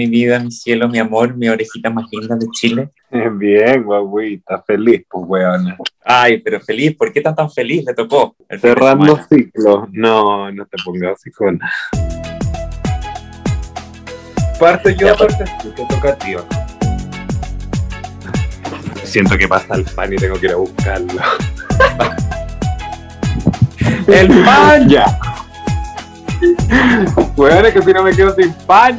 mi vida, mi cielo, mi amor, mi orejita más linda de Chile? Bien, guaguita, feliz, pues weona. Ay, pero feliz, ¿por qué estás tan feliz? Le tocó. Cerrando ciclo. No, no te pongas así con. Parte yo, parte tú, te toca a ti. Siento que pasa el pan y tengo que ir a buscarlo. ¡El pan! Ya. Weón, es que si no me quedo sin pan.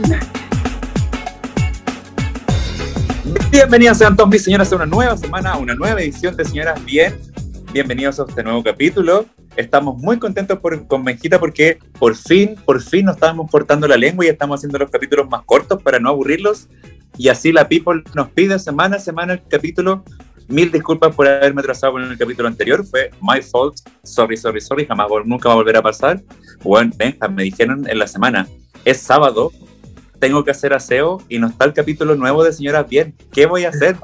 Bienvenidos sean todos mis señoras a una nueva semana, a una nueva edición de Señoras Bien. Bienvenidos a este nuevo capítulo. Estamos muy contentos por, con Benjita porque por fin, por fin nos estábamos cortando la lengua y estamos haciendo los capítulos más cortos para no aburrirlos. Y así la People nos pide semana a semana el capítulo. Mil disculpas por haberme atrasado en el capítulo anterior. Fue my fault. Sorry, sorry, sorry. Jamás, nunca va a volver a pasar. Bueno, Benja, me dijeron en la semana, es sábado, tengo que hacer aseo y no está el capítulo nuevo de Señoras Bien. ¿Qué voy a hacer?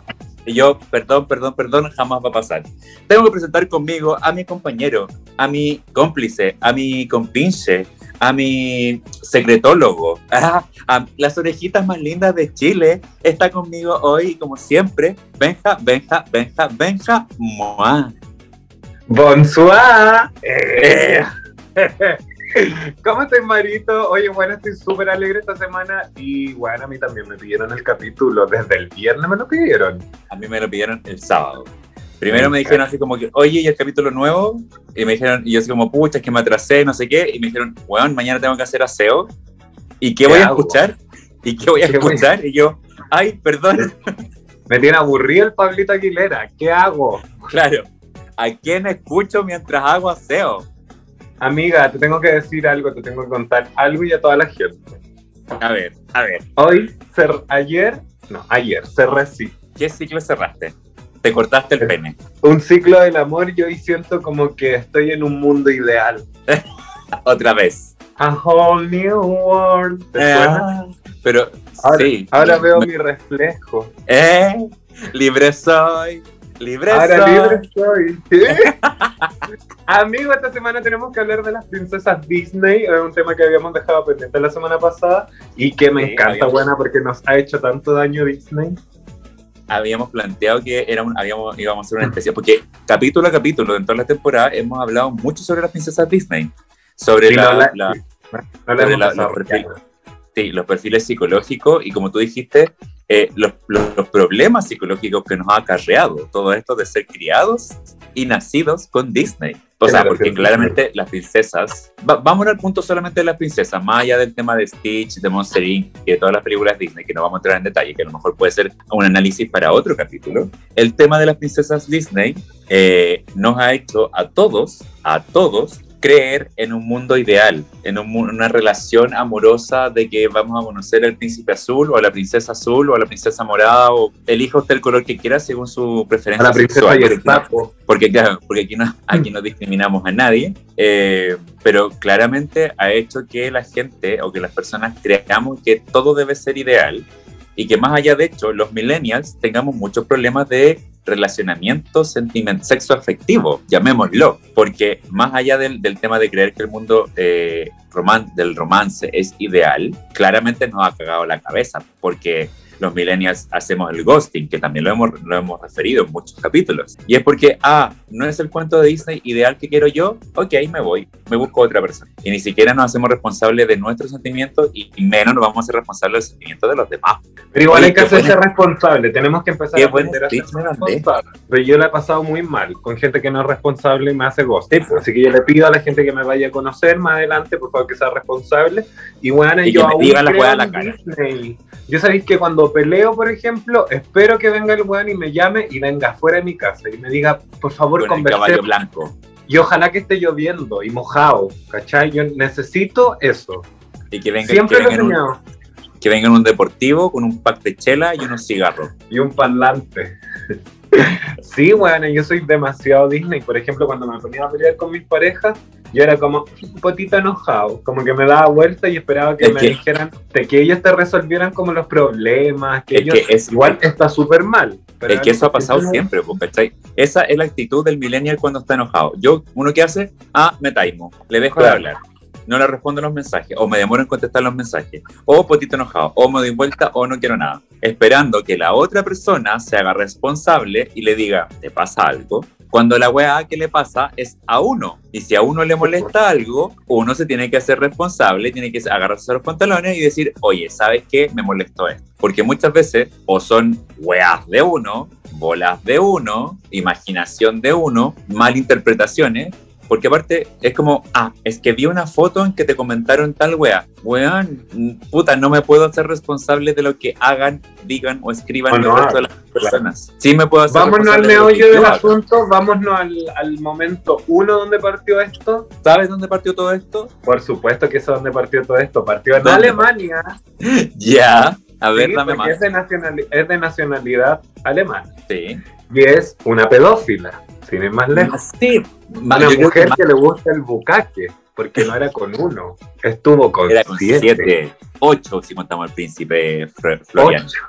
Y yo, perdón, perdón, perdón, jamás va a pasar. Tengo que presentar conmigo a mi compañero, a mi cómplice, a mi compinche, a mi secretólogo, a, a, las orejitas más lindas de Chile. Está conmigo hoy, como siempre, Benja, Benja, Benja, Benja, Moa. Bonsoir. Eh. ¿Cómo estás, Marito? Oye, bueno, estoy súper alegre esta semana y bueno, a mí también me pidieron el capítulo. Desde el viernes me lo pidieron. A mí me lo pidieron el sábado. Primero me dijeron así como que, oye, ¿y el capítulo nuevo? Y me dijeron, y yo así como, pucha, es que me atrasé, no sé qué. Y me dijeron, weón, mañana tengo que hacer aseo. ¿Y qué, voy a escuchar? ¿Y qué voy a escuchar? Y yo, ay, perdón. Me tiene aburrido el Pablito Aguilera. ¿Qué hago? Claro. ¿A quién escucho mientras hago aseo? Amiga, te tengo que decir algo, te tengo que contar algo y a toda la gente. A ver, a ver. Hoy, ayer, no, ayer, cerré sí. ¿Qué ciclo cerraste? Te cortaste el pene. Un ciclo del amor, yo hoy siento como que estoy en un mundo ideal. Otra vez. A whole new world. ¿Te ah, pero ahora, sí. Ahora veo me... mi reflejo. Eh, libre soy. Libre Ahora soy. libre soy. ¿Sí? Amigo, esta semana tenemos que hablar de las princesas Disney. Es un tema que habíamos dejado pendiente la semana pasada y que me Sí, encanta, habíamos- buena, porque nos ha hecho tanto daño Disney. Habíamos planteado que era un, habíamos, íbamos a hacer una especie, porque capítulo a capítulo, en toda la temporada, hemos hablado mucho sobre las princesas Disney. Sobre Sí, la- no la- la, No sí, los perfiles psicológicos y como tú dijiste, eh, los, los- los problemas psicológicos que nos ha acarreado todo esto de ser criados y nacidos con Disney. O sea, porque claramente las princesas, va- vamos al punto solamente de las princesas, más allá del tema de Stitch, de Monster Inc. y de todas las películas Disney, que no vamos a entrar en detalle, que a lo mejor puede ser un análisis para otro capítulo. El tema de las princesas Disney eh, nos ha hecho a todos, a todos, creer en un mundo ideal, en un una relación amorosa de que vamos a conocer al príncipe azul o a la princesa azul o a la princesa morada o elija usted el color que quiera según su A preferencia la princesa sexual, y el porque, claro, porque aquí, no, aquí no discriminamos a nadie, eh, pero claramente ha hecho que la gente o que las personas creamos que todo debe ser ideal y que más allá de hecho los millennials tengamos muchos problemas de relacionamiento sentiment sexo afectivo, llamémoslo, porque más allá del, del tema de creer que el mundo eh, del romance es ideal, claramente nos ha cagado la cabeza, porque los millennials hacemos el ghosting, que también lo hemos, lo hemos referido en muchos capítulos. Y es porque, ah, no es el cuento de Disney ideal que quiero yo, ok, me voy, me busco otra persona. Y ni siquiera nos hacemos responsables de nuestros sentimientos y menos nos vamos a hacer responsables de los sentimientos de los demás. Pero igual hay que hacerse responsable. Tenemos que empezar a aprender a ser responsable. Pero yo la he pasado muy mal con gente que no es responsable y me hace ghost. Sí, pues. Así que yo le pido a la gente que me vaya a conocer más adelante, por favor, que sea responsable. Y bueno, Y yo que me diga la la cara. Disney. Yo sabéis que cuando peleo, por ejemplo, espero que venga el weón y me llame y venga fuera de mi casa y me diga, por favor, Con caballo blanco. Y ojalá que esté lloviendo y mojado, ¿cachai? Yo necesito eso. Y que venga, Siempre que lo he venga, en un, que venga en un deportivo con un pack de chela y unos cigarros. y un parlante. Sí, bueno, yo soy demasiado Disney. Por ejemplo, cuando me ponía a pelear con mis parejas, yo era como un potito enojado, como que me daba vuelta y esperaba que Es me que- dijeran, de que ellos te resolvieran como los problemas, que Es ellos, que es- igual está súper mal. pero Es que eso ha pasado no- siempre, pues, ¿cachai? Esa es la actitud del millennial cuando está enojado. Yo, uno que hace, ah, me taimo, le dejo de hablar. no le respondo los mensajes, o me demoro en contestar los mensajes, o potito enojado, o me doy vuelta, o no quiero nada. Esperando que la otra persona se haga responsable y le diga, ¿te pasa algo? Cuando la weá que le pasa es a uno. Y si a uno le molesta algo, uno se tiene que hacer responsable, tiene que agarrarse los pantalones y decir, oye, ¿sabes qué? Me molestó esto. Porque muchas veces o son weas de uno, bolas de uno, imaginación de uno, malinterpretaciones, porque aparte es como, ah, es que vi una foto en que te comentaron tal wea. Weón, puta, no me puedo hacer responsable de lo que hagan, digan o escriban no, el resto de las personas. Sí me puedo hacer Vámonos al de meollo del asunto, vámonos al, al momento uno donde partió esto. ¿Sabes dónde partió todo esto? Por supuesto que eso es donde partió todo esto. Partió en ¿Dónde? Alemania. Ya, a ver, Sí, dame más. Es de, nacionali- es de nacionalidad alemana. Sí. Y es una pedófila, sin ir más lejos. Sí, Una yo creo que mujer más que le gusta el bucaque, porque no era con uno, estuvo con, era con siete. siete, ocho, si contamos al príncipe Florian. Ocho.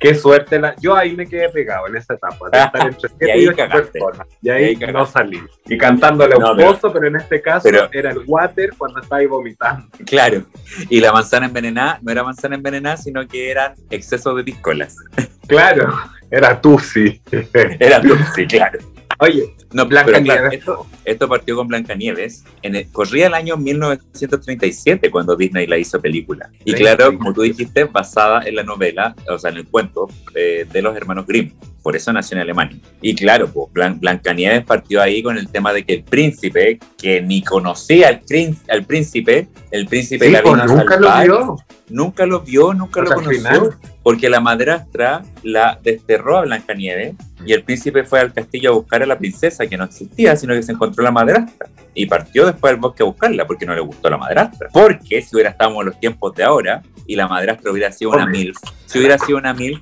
Qué suerte la. Yo ahí me quedé pegado en esa etapa, de estar entre Y siete ahí y ocho cagaste. personas. Y Y ahí, no salí. Y cantándole a No, un pero- pozo, pero en este caso pero- era el water cuando estaba ahí vomitando. Claro. Y la manzana envenenada no era manzana envenenada, sino que eran excesos de piscolas. Claro, era Tusi. Era dulce, claro. Oye, No, Blanca pero claro, Nieves. esto, esto partió con Blancanieves. En el, corría el año 1937 cuando Disney la hizo película. Y claro, como tú dijiste, basada en la novela, o sea, en el cuento eh, de los hermanos Grimm. Por eso nació en Alemania. Y claro, pues, Blan- Blancanieves partió ahí con el tema de que el príncipe, que ni conocía al, prín- al príncipe, el príncipe Sí, la pues, vino a nunca lo vio. nunca lo vio, nunca O lo sea, conoció, final. porque la madrastra la desterró a Blancanieves y el príncipe fue al castillo a buscar a la princesa que no existía, sino que se encontró la madrastra y partió después al bosque a buscarla porque no le gustó la madrastra. Porque si hubiera estado en los tiempos de ahora y la madrastra hubiera sido una milf, si hubiera sido una milf,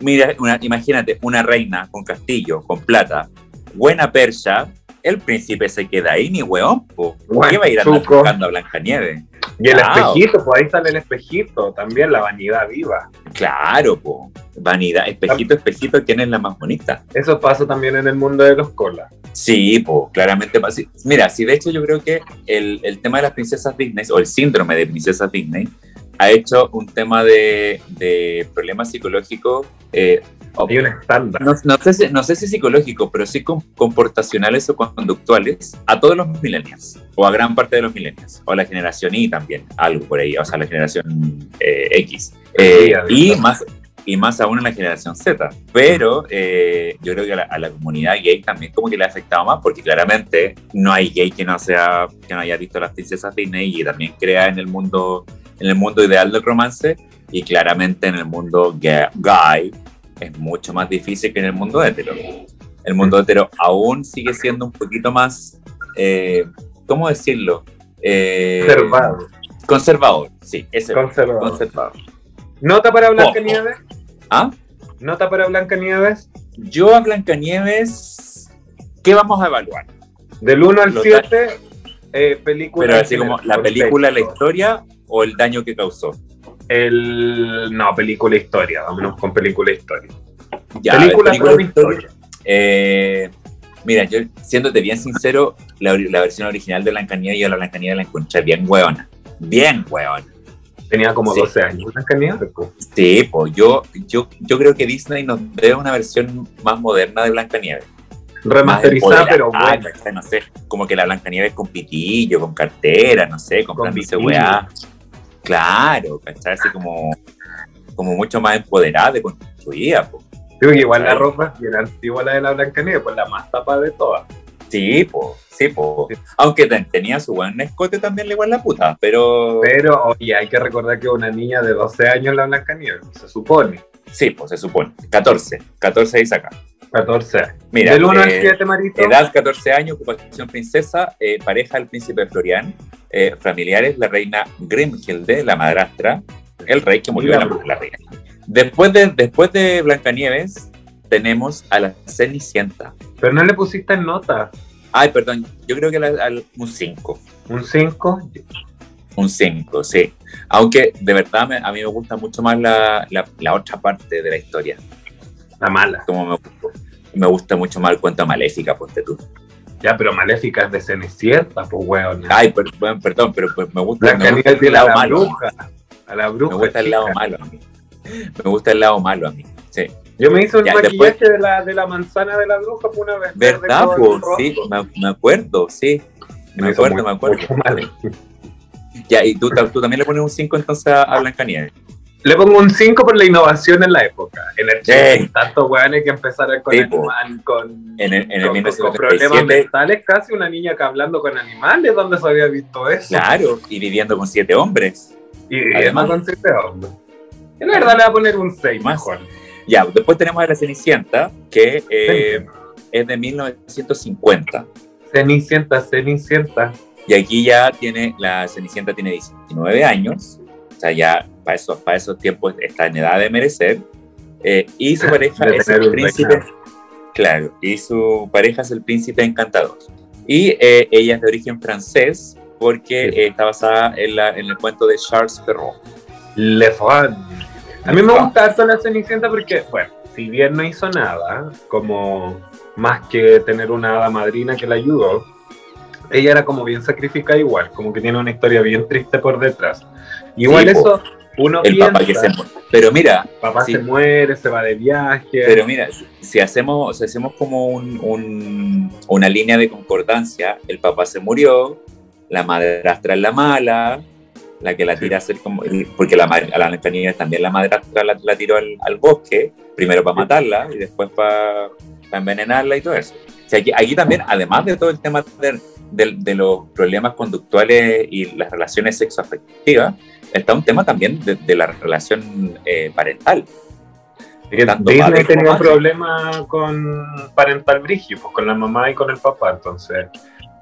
mira, una- imagínate, una reina con castillo, con plata, buena persa, el príncipe se queda ahí ni hueón, po. Bueno, ¿qué va a ir a buscando a Blancanieves? Y el Claro. espejito, pues ahí sale el espejito, también la vanidad viva. Claro, po. Vanidad, espejito, espejito, ¿quién es la más bonita? Eso pasa también en el mundo de los colas. Sí, pues claramente pasa. Mira, sí, de hecho yo creo que el, el tema de las princesas Disney, o el síndrome de princesas Disney, ha hecho un tema de, de problemas psicológicos, eh, Hay un estándar. no, no sé si, no sé si psicológicos, pero sí com- comportacionales o conductuales a todos los millennials, o a gran parte de los millennials, o a la generación Y también, algo por ahí, o sea, la generación eh, X. Eh, y más y más aún en la generación Z. Pero eh, yo creo que a la, a la comunidad gay también como que le ha afectado más, porque claramente no hay gay que no sea que no haya visto las princesas Disney y también crea en el mundo en el mundo ideal del romance y claramente en el mundo ga- gay es mucho más difícil que en el mundo hetero. El mundo hetero aún sigue siendo un poquito más, eh, ¿cómo decirlo? Eh, Conservado. Conservador, sí, ese Conservador. conservador. Nota para Blancanieves. ¿Ah? Nota para Blancanieves. Yo a Blancanieves, ¿qué vamos a evaluar? Del 1 al Lo 7, eh, película. Pero así como la película, la historia o el daño que causó. El. No, película historia. Vámonos con película historia. Ya, a ver, película, película historia. Eh, mira, yo siéndote bien sincero, la, la versión original de Blancanieves, yo la Blancanieves la encontré bien hueona. Bien hueona. Tenía como Sí. 12 años. Blancanieves. Sí, pues yo, yo, yo creo que Disney nos debe una versión más moderna de Blancanieves. Remasterizada, pero. ¿cachai? No sé, como que la Blancanieves con pitillo, con cartera, no sé, comprándose pitillo. weá. Claro. Así como, como mucho más empoderada, de construida, que igual la ropa es bien antigua la de la Blancanieves, pues la más tapa de todas. Sí, pues, sí, pues. Aunque ten- tenía su buen escote también, le igual la puta, pero. Pero, oye, hay que recordar que una niña de 12 años la Blancanieves, se supone. Sí, pues se supone. 14. 14 dice acá. 14 años. Mira, Del 1 al eh, 7, Marito. Edad 14 años, ocupación princesa, eh, pareja el príncipe Florian, eh, familiares la reina Grimhilde, la madrastra, el rey que murió en la la, reina. Después de, después de Blancanieves, tenemos a la Cenicienta. Pero no le pusiste nota. Ay, perdón, yo creo que la- al- un 5. Un 5. Un 5, sí. Aunque de verdad me- a mí me gusta mucho más la, la- la otra parte de la historia. La mala. Como me, me gusta mucho más el cuento maléfica, ponte tú. Ya, pero Maléfica es de Cenicienta, pues weón. Ay, per- bueno, perdón, pero pues me gusta, me gusta el lado la malo. bruja. A la Me bruja. gusta el lado malo a mí. Me gusta el lado malo a mí. Sí. Yo me hice un Ya, maquillaje después- de, la, de la manzana de la bruja por una vez. ¿Verdad? Pues, sí, me, me acuerdo, sí. Me acuerdo, muy- me acuerdo. Ya, y tú, tú también le pones un 5 entonces a, a Blancanieves. Le pongo un 5 por la innovación en la época. En el Sí. Tantos weones que empezaron con, Sí, animal- con, En el, en el con- con problemas 1937, mentales, casi una niña que hablando con animales, ¿dónde se había visto eso? claro, y viviendo con siete hombres. Y Además- con siete hombres. Yo la verdad le voy a poner un 6 Más. mejor. Ya, después tenemos a la Cenicienta, que eh, es de 1950. Cenicienta, Cenicienta. Y aquí ya tiene, la Cenicienta tiene 19 años, o sea, ya para esos, para esos tiempos está en edad de merecer. eh, y su pareja es el príncipe, reinado. claro, y su pareja es el príncipe encantador. Y eh, ella es de origen francés porque Sí. eh, está basada en, la- en el cuento de Charles Perrault. Le Fran. A mí me gusta harto la Cenicienta porque, bueno, si bien no hizo nada, como más que tener una hada madrina que la ayudó, ella era como bien sacrificada igual, como que tiene una historia bien triste por detrás. Igual Sí, po. Uno El piensa, papá que se muere. Pero mira, papá sí. se muere, se va de viaje. Pero mira, si hacemos, si hacemos como un- un- una línea de concordancia, el papá se murió, la madrastra es la mala, la que la tira a hacer como. Porque la, madre- a la Blancanieves también la madrastra la, la tiró al, al bosque, primero para matarla y después para envenenarla y todo eso. O sea, aquí, aquí también, además de todo el tema de, de- de los problemas conductuales y las relaciones sexoafectivas, está un tema también de, de la relación eh, parental. Que Disney tenía un problema con parental brigio, pues con la mamá y con el papá, entonces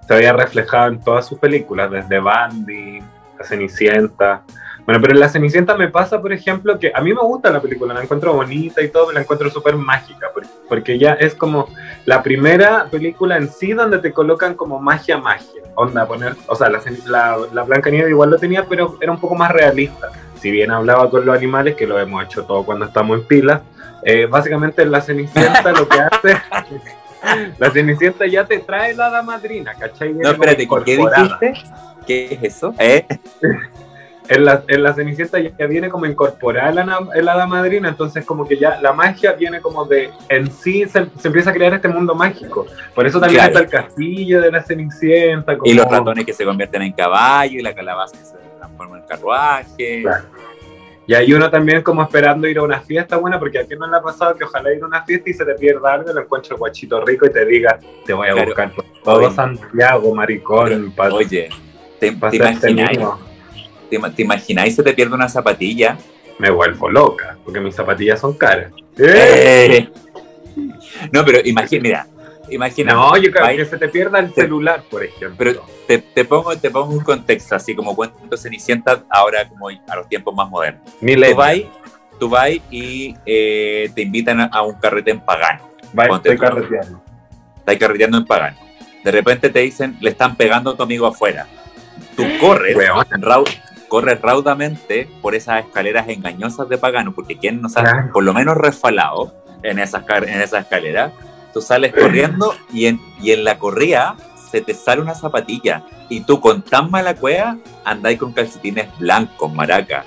se había reflejado en todas sus películas, desde Bandy, La Cenicienta. Bueno, pero en La Cenicienta me pasa, por ejemplo, que a mí me gusta la película, la encuentro bonita y todo, la encuentro súper mágica, por- porque ya es como la primera película en sí donde te colocan como magia, magia. Onda, poner, o sea, la, la, la Blancanieves igual lo tenía, pero era un poco más realista. Si bien hablaba con los animales, que lo hemos hecho todo cuando estamos en pila, eh, básicamente la Cenicienta lo que hace, la Cenicienta ya te trae la hada madrina, ¿cachai? No, espérate, ¿qué dijiste? ¿Qué es eso? ¿Eh? En la, en la Cenicienta ya viene como incorporada la, na- el hada madrina, entonces como que ya la magia viene como de, en sí se, se empieza a crear este mundo mágico. Por eso también Claro. está el castillo de la Cenicienta. Como, Y los ratones que se convierten en caballo y la calabaza que se transforma en carruaje. Claro. Y hay uno también como esperando ir a una fiesta buena, porque a quién no le ha pasado que ojalá ir a una fiesta y se te pierda algo, lo encuentra el guachito rico y te diga, te voy a Claro. buscar por todo. Santiago, maricón, pa- Oye, ¿te, te hacerte imagináis? mimo". ¿Te, te imagináis se te pierde una zapatilla? Me vuelvo loca, porque mis zapatillas son caras. ¡Eh! No, pero imagina, mira, imagina. No, yo creo que se te pierda el celular, por ejemplo. Pero te, te pongo, te pongo un contexto, así como cuento Cenicienta ahora como a los tiempos más modernos. Tú vas, tú vas y eh, te invitan a, a un carrete en pagano. Va, ponte estoy carreteando. Estás carreteando en pagano. De repente te dicen, le están pegando a tu amigo afuera. Tú corres, Weón. Corres raudamente por esas escaleras engañosas de pagano, porque quien no sabe, Claro. por lo menos resfalado en esas, car- en esas escaleras, tú sales corriendo y en, y en la corrida se te sale una zapatilla y tú con tan mala cueva andáis con calcetines blancos, maraca.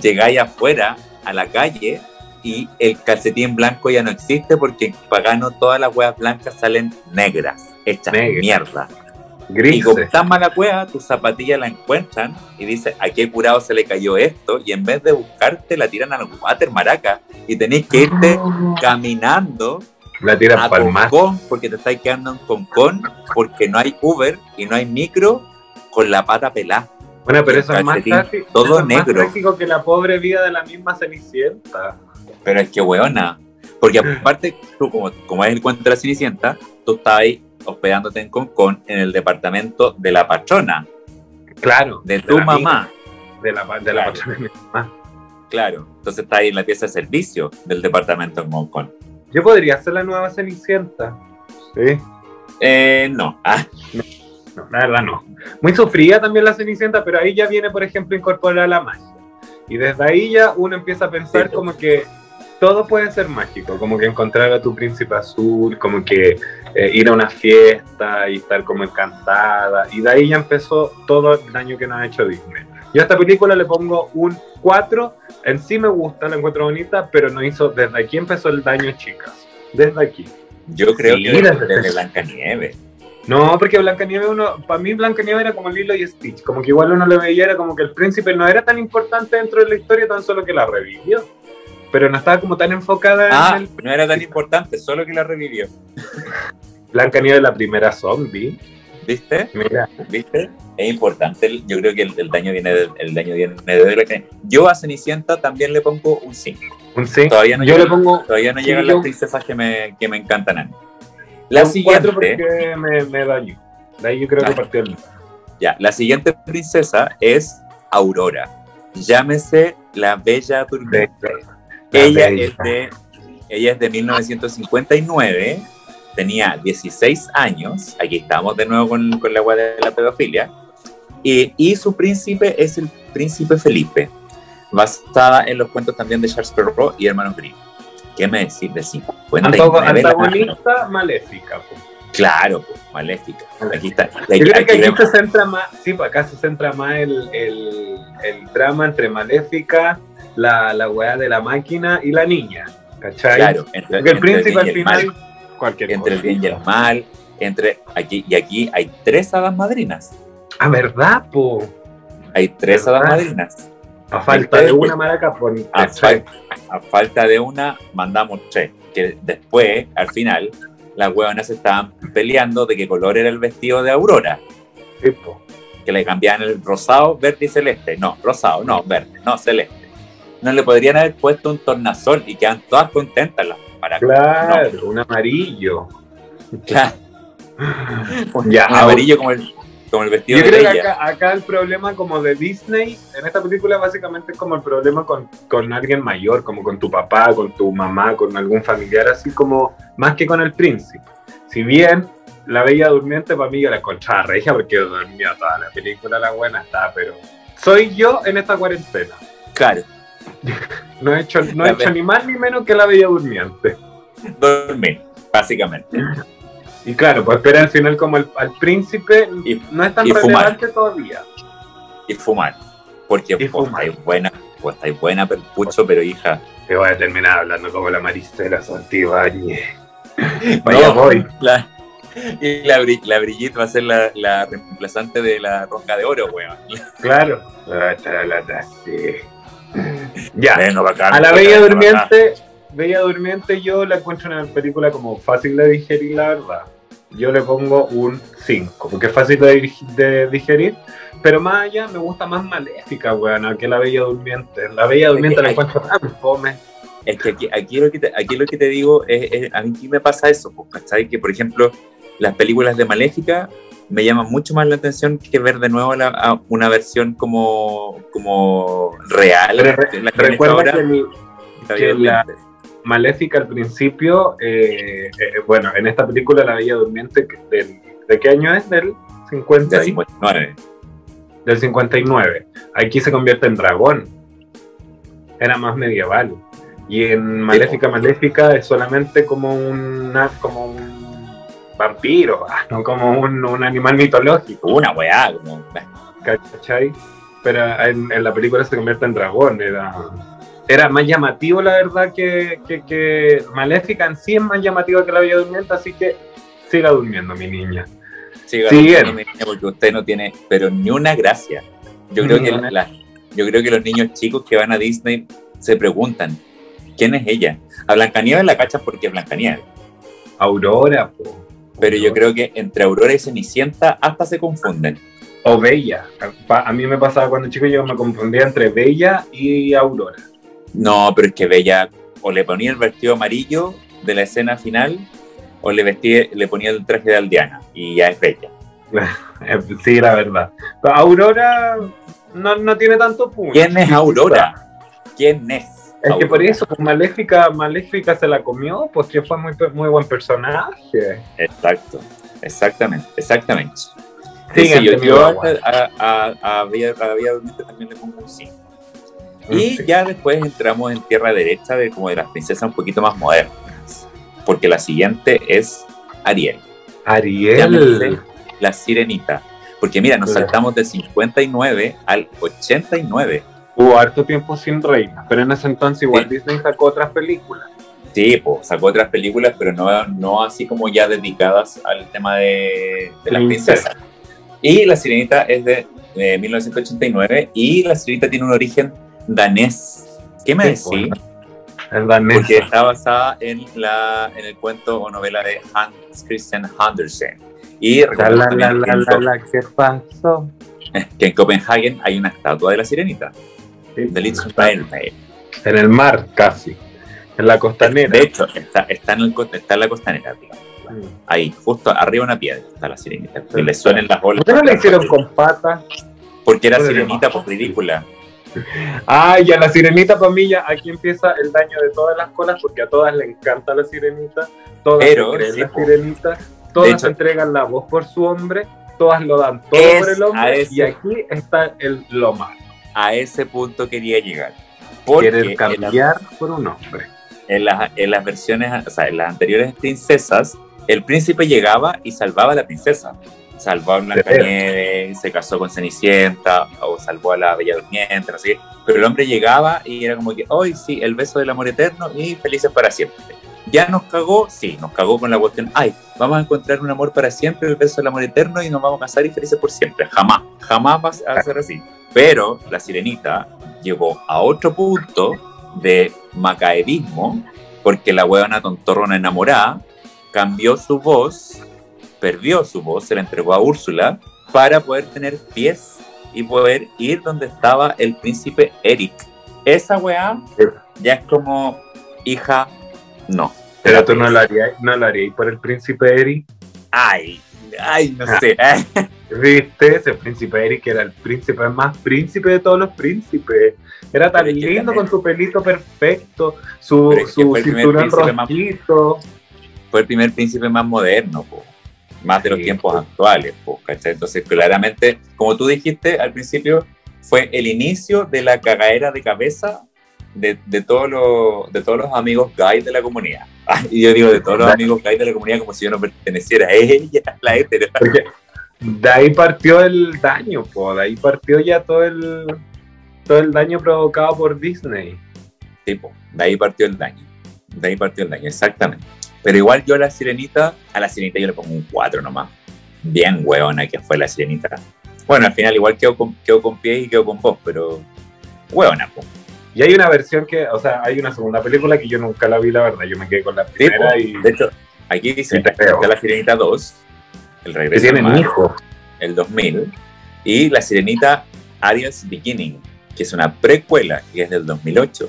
Llegáis afuera a la calle y el calcetín blanco ya no existe porque en pagano todas las huevas blancas salen negras, hechas Negras. mierda. Y con tan mala cueva, tus zapatillas la encuentran y dicen, ¿a qué curado se le cayó esto? Y en vez de buscarte, la tiran al water, maraca. Y tenéis que irte caminando La tiras a. Concón, porque te estáis quedando en Concón, porque no hay Uber y no hay micro con la pata pelada. Bueno, pero eso es más trágico. todo más negro. que la pobre vida de la misma Cenicienta. Pero es que weona. Porque aparte, tú, como, como es el cuento de la Cenicienta, tú estabas ahí hospedándote en Concón en el departamento de la patrona, Claro. de tu la mamá. amiga, De la, de la Claro. patrona de mi mamá. Claro, entonces está ahí en la pieza de servicio del departamento en Concón. Yo podría ser la nueva Cenicienta. Sí. Eh, no. Ah, No, la verdad no. Muy sufrida también la Cenicienta, pero ahí ya viene, por ejemplo, incorporar la magia. Y desde ahí ya uno empieza a pensar Sí. como que todo puede ser mágico, como que encontrar a tu príncipe azul, como que eh, ir a una fiesta y estar como encantada, y de ahí ya empezó todo el daño que nos ha hecho Disney. Yo a esta película le pongo un 4, en sí me gusta, la encuentro bonita, pero no hizo, desde aquí empezó el daño, chicas, desde aquí. Yo creo que desde, desde Blancanieves. No, porque Blancanieves uno, para mí Blancanieves era como Lilo y Stitch, como que igual uno le veía, era como que el príncipe no era tan importante dentro de la historia, tan solo que la revivió. Pero no estaba como tan enfocada ah, en el... no era tan importante, solo que la revivió. Blancanieves la primera zombie. ¿Viste? Mira. ¿Viste? Es importante, yo creo que el, daño viene del el daño viene de Yo a Cenicienta también le pongo un 5. ¿Un 5? Todavía no, yo le pongo, todavía no llegan las princesas que me, que me encantan a mí. La un siguiente. porque me, me daño. De ahí yo creo que partió el. Ya, la siguiente princesa es Aurora. Llámese la Bella Durmiente. Ella es, de, ella es de 1959 tenía 16 años, aquí estamos de nuevo con, con la agua de la pedofilia, y, y, su príncipe es el príncipe Felipe, basada en los cuentos también de Charles Perrault y Hermanos Grimm. ¿Qué me decís de 50? Antagonista maléfica. Pues. Claro, pues, maléfica. Aquí está. Yo creo que aquí se centra más, sí, acá se centra más el, el, el drama entre maléfica, la, la weá de la máquina y la niña. ¿Cachai? Claro, entre, Porque el príncipe al final entre el bien y el mal, entre aquí y aquí hay tres hadas madrinas. Ah, ¿verdad, po? Hay tres hadas madrinas. A falta de una maraca, a, a, falta de una, mandamos tres. Que después, al final, las huevonas estaban peleando de qué color era el vestido de Aurora. Sí, po. Que le cambiaban el rosado, verde y celeste. No, rosado, no, verde, no, celeste. No le podrían haber puesto un tornasol y quedan todas contentas las claro, un amarillo. Claro. ya, amarillo como el, como el vestido Yo creo que acá, acá, el problema como de Disney, en esta película básicamente es como el problema con, con, alguien mayor, como con tu papá, con tu mamá, con algún familiar, así como más que con el príncipe. Si bien la Bella Durmiente para mí yo la encontraba regia porque dormía toda la película, la buena está, pero soy yo en esta cuarentena. Claro. No he hecho, no he hecho ni más ni menos que la Bella Durmiente. Dormir, básicamente. Y claro, pues espera al final como el, al príncipe y, no es tan relevante todavía. Y fumar. Porque y pues, estáis buena, pues estáis buena, perpucho, pero hija. Te voy a terminar hablando como la Maristela Santibáñez. Vaya voy. y la, la Brigitte va a ser la, la reemplazante de la Roca de Oro, weón. Claro. Sí. Ya. a la Bella Durmiente, Bella Durmiente yo la encuentro en la película como fácil de digerir, la verdad. Yo le pongo un 5, porque es fácil de, digerir, pero más allá me gusta más Maléfica, weón, que la Bella Durmiente. La Bella Durmiente la encuentro tan fome. Es que aquí, aquí, lo, que te, aquí lo que te digo es, a mí me pasa eso, ¿sabes? Que por ejemplo, las películas de Maléfica me llama mucho más la atención que ver de nuevo la, una versión como, como real. recuerda que, la Maléfica al principio, eh, eh, bueno, en esta película La Bella Durmiente, ¿de qué año es? Del 50 59. Del 59. Aquí se convierte en dragón. Era más medieval. Y en Maléfica, Maléfica es solamente como, una, como un vampiro, ah, no como un, animal mitológico. Una weá, como. ¿Cachai? Pero en, la película se convierte en dragón, era, era más llamativo, la verdad, que, que, Maléfica en sí es más llamativo que la Bella Durmiente, así que siga durmiendo, mi niña. Siga durmiendo, mi niña, porque usted no tiene, pero ni una gracia. Yo creo, que yo creo que los niños chicos que van a Disney se preguntan, ¿quién es ella? A Blancanieves la cachas porque es Blancanieves. Aurora, po. Pero yo creo que entre Aurora y Cenicienta hasta se confunden. O Bella. A mí me pasaba cuando chico yo me confundía entre Bella y Aurora. No, pero es que Bella o le ponía el vestido amarillo de la escena final o le, vestía, le ponía el traje de aldeana y ya es Bella. sí, la verdad. Aurora no, no tiene tanto punto. ¿Quién es Aurora? ¿Quién es? Es que por eso, pues Maléfica, Maléfica se la comió, pues que fue muy, muy buen personaje. Exacto, exactamente, exactamente. Sí, yo, yo a, a, a, Villa, Durmiente también le pongo un 5. Y ya después entramos en tierra derecha de como de las princesas un poquito más modernas. Porque la siguiente es Ariel. Ariel. la sirenita. Porque mira, nos saltamos del 59 al 89. Hubo harto tiempo sin reina, pero en ese entonces igual Disney sacó otras películas. Sí, pues, sacó otras películas, pero no, no así como ya dedicadas al tema de, de las princesas. Y La Sirenita es de, 1989 y La Sirenita tiene un origen danés. ¿Qué me decís? El danés. Porque está basada en, la, en el cuento o novela de Hans Christian Andersen. Y la, la, la, la, la, ¿qué pasó? Que en Copenhagen hay una estatua de la sirenita. Sí, de Mermaid. En el mar, casi. En la costanera. De hecho, está, está, en, el, está en la costanera, digamos. Mm. Ahí, justo arriba de una piedra está la sirenita. Que le suenen las olas. ¿Por qué no le hicieron con patas? Porque era sirenita, pues ridícula. Ay, ya la sirenita para mí ya aquí empieza el daño de todas las colas porque a todas le encanta la sirenita, todas Pero, creen la sirenita, todas entregan la voz por su hombre, todas lo dan todo por el hombre y aquí está el lo malo. A ese punto quería llegar. Quieren cambiar por un hombre. En las, en las versiones, o sea, en las anteriores princesas, el príncipe llegaba y salvaba a la princesa salvó a Blancanieves, se casó con Cenicienta, o salvó a la Bella Durmiente, no sé qué. Pero el hombre llegaba y era como que, hoy sí, el beso del amor eterno y felices para siempre. ¿Ya nos cagó? Sí, nos cagó con la cuestión, ay, vamos a encontrar un amor para siempre, el beso del amor eterno y nos vamos a casar y felices por siempre. Jamás, jamás va a ser así. Pero la sirenita llegó a otro punto de macaedismo, porque la huevona tontorrona enamorada cambió su voz perdió su voz, se la entregó a Úrsula para poder tener pies y poder ir donde estaba el príncipe Eric. Esa weá ya es como hija, no. Pero tú no lo harías, no harías por el príncipe Eric. Ay, ay, no sé. ¿Viste? Ese príncipe Eric era el príncipe más príncipe de todos los príncipes. Era tan lindo con su pelito perfecto, su, su cinturón rojito. Fue el primer príncipe más moderno, po más de los tiempos actuales. Entonces, claramente, como tú dijiste al principio, fue el inicio de la cagadera de cabeza de, de, todos los, de todos los amigos gays de la comunidad. y yo digo de todos los amigos gays de la comunidad como si yo no perteneciera a ella, la hetero. Porque de ahí partió el daño, po, de ahí partió ya todo el, todo el daño provocado por Disney. Sí, de ahí partió el daño. De ahí partió el daño, exactamente. Pero igual yo a la sirenita, a la sirenita yo le pongo un 4 nomás. Bien hueona que fue la sirenita. Bueno, al final igual quedo con, quedo con pie y quedo con voz, pero hueona, pues. Y hay una versión que, o sea, hay una segunda película que yo nunca la vi, la verdad. Yo me quedé con la primera y. De hecho, aquí dice está la Sirenita 2, el regreso. Que tiene hijo. El 2000. Y la Sirenita Ariel's Beginning, que es una precuela, que es del 2008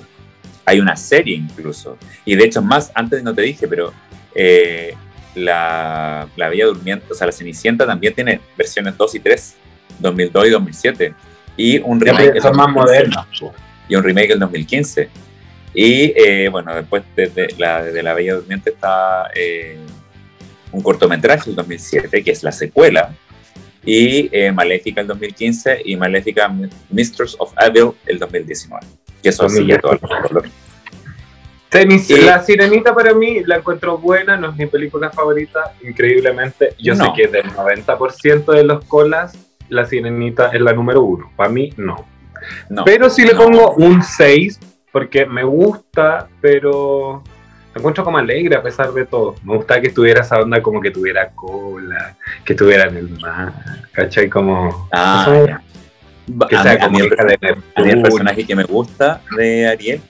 hay una serie incluso. Y de hecho, más, antes no te dije, pero eh, la, la Bella Durmiente, o sea, la Cenicienta también tiene versiones 2 y 3, 2002 y 2007. Y un remake. son más modernas. Y un remake del 2015. Y eh, bueno, después de, la, de la Bella Durmiente está eh, un cortometraje del 2007, que es la secuela. Y Maléfica el 2015 y Maléfica Mistress of Evil el 2019 que eso sí ya todo La Sirenita para mí la encuentro buena, no es mi película favorita, increíblemente. Yo sé que del 90% de los colas, La Sirenita es la número uno. Para mí, no. pero sí le pongo un 6, porque me gusta, pero me encuentro como alegre a pesar de todo. Me gusta que estuviera esa onda como que tuviera cola, que estuviera en el mar, ¿cachai? Como... Ah, a, mí, el, personaje que me gusta de Ariel,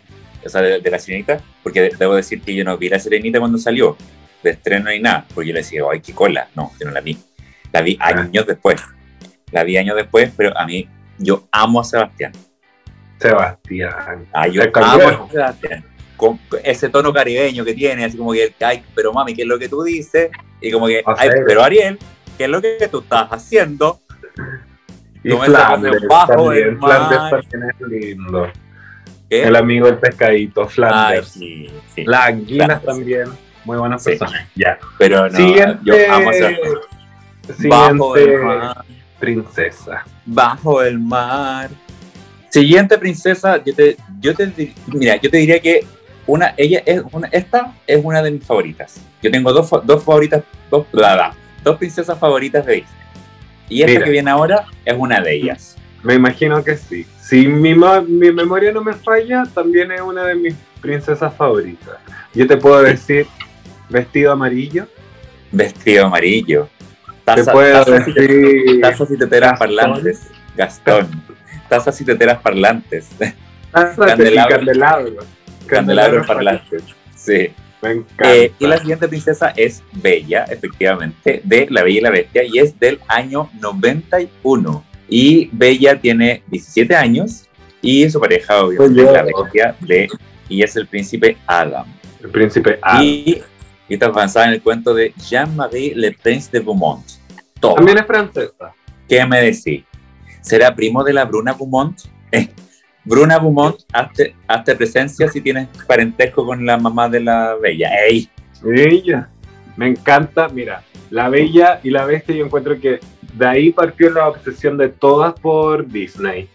o sea, de, la sirenita, porque debo decir que yo no vi la sirenita cuando salió, de estreno y nada, porque yo le decía, ay, qué cola. No, yo no la vi. La vi ah. años después. La vi años después, pero a mí, yo amo a Sebastián. Sebastián. Ah, yo amo a Sebastián. Con ese tono caribeño que tiene, así como que, ay, pero mami, ¿qué es lo que tú dices? Y como que, ay, pero Ariel, ¿qué es lo que tú estás haciendo? Y Flanders, bajo también, Flanders también es lindo. El amigo del pescadito, Flanders. sí, sí. La anguila también, muy buenas personas. Ya. Pero no, siguiente, yo amo ser Bajo el mar. Princesa. Bajo el mar. Siguiente princesa, yo te, yo te, mira, yo te diría que una, ella es una, esta es una de mis favoritas. Yo tengo dos, dos favoritas, dos, dos princesas favoritas de Disney. Y esta que viene ahora es una de ellas. Me imagino que sí. Si mi, mi memoria no me falla, también es una de mis princesas favoritas. Yo te puedo decir vestido amarillo. Vestido amarillo. te puedo decir... Tazas y teteras parlantes. Gastón. Tazas y teteras parlantes. candelabros. Candelabros parlantes. Sí. Me encanta. Eh, y la siguiente princesa es Bella, efectivamente, de La Bella y la Bestia, y es del año 91. Y Bella tiene 17 años y su pareja, obviamente, es la bestia de, y es el príncipe Adam. El príncipe Adam. Y, y está avanzada en el cuento de Jean-Marie Le Prince de Beaumont. También es francesa. ¿Qué me decís? ¿Será primo de la Bruna Beaumont? Bruna Beaumont, hazte, presencia si tienes parentesco con la mamá de la Bella. ¡Ey! Bella. Me encanta, mira, la Bella y la Bestia yo encuentro que de ahí partió la obsesión de todas por Disney,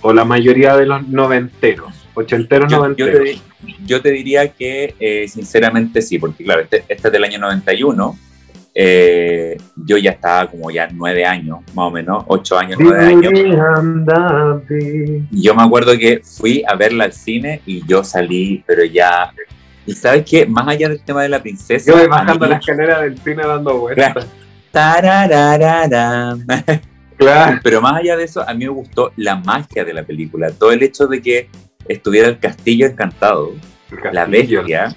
o la mayoría de los noventeros, ochenteros, noventeros. Yo te, diría que eh, sinceramente sí, porque claro, este, este es del año 91 eh, yo ya estaba como ya nueve años, más o menos, ocho años, nueve años. Yo me acuerdo que fui a verla al cine y yo salí, pero ya... Y sabes qué, más allá del tema de la princesa... Yo voy bajando la escalera del cine dando vueltas. Claro. Pero más allá de eso, a mí me gustó la magia de la película. Todo el hecho de que estuviera el castillo encantado, la bestia,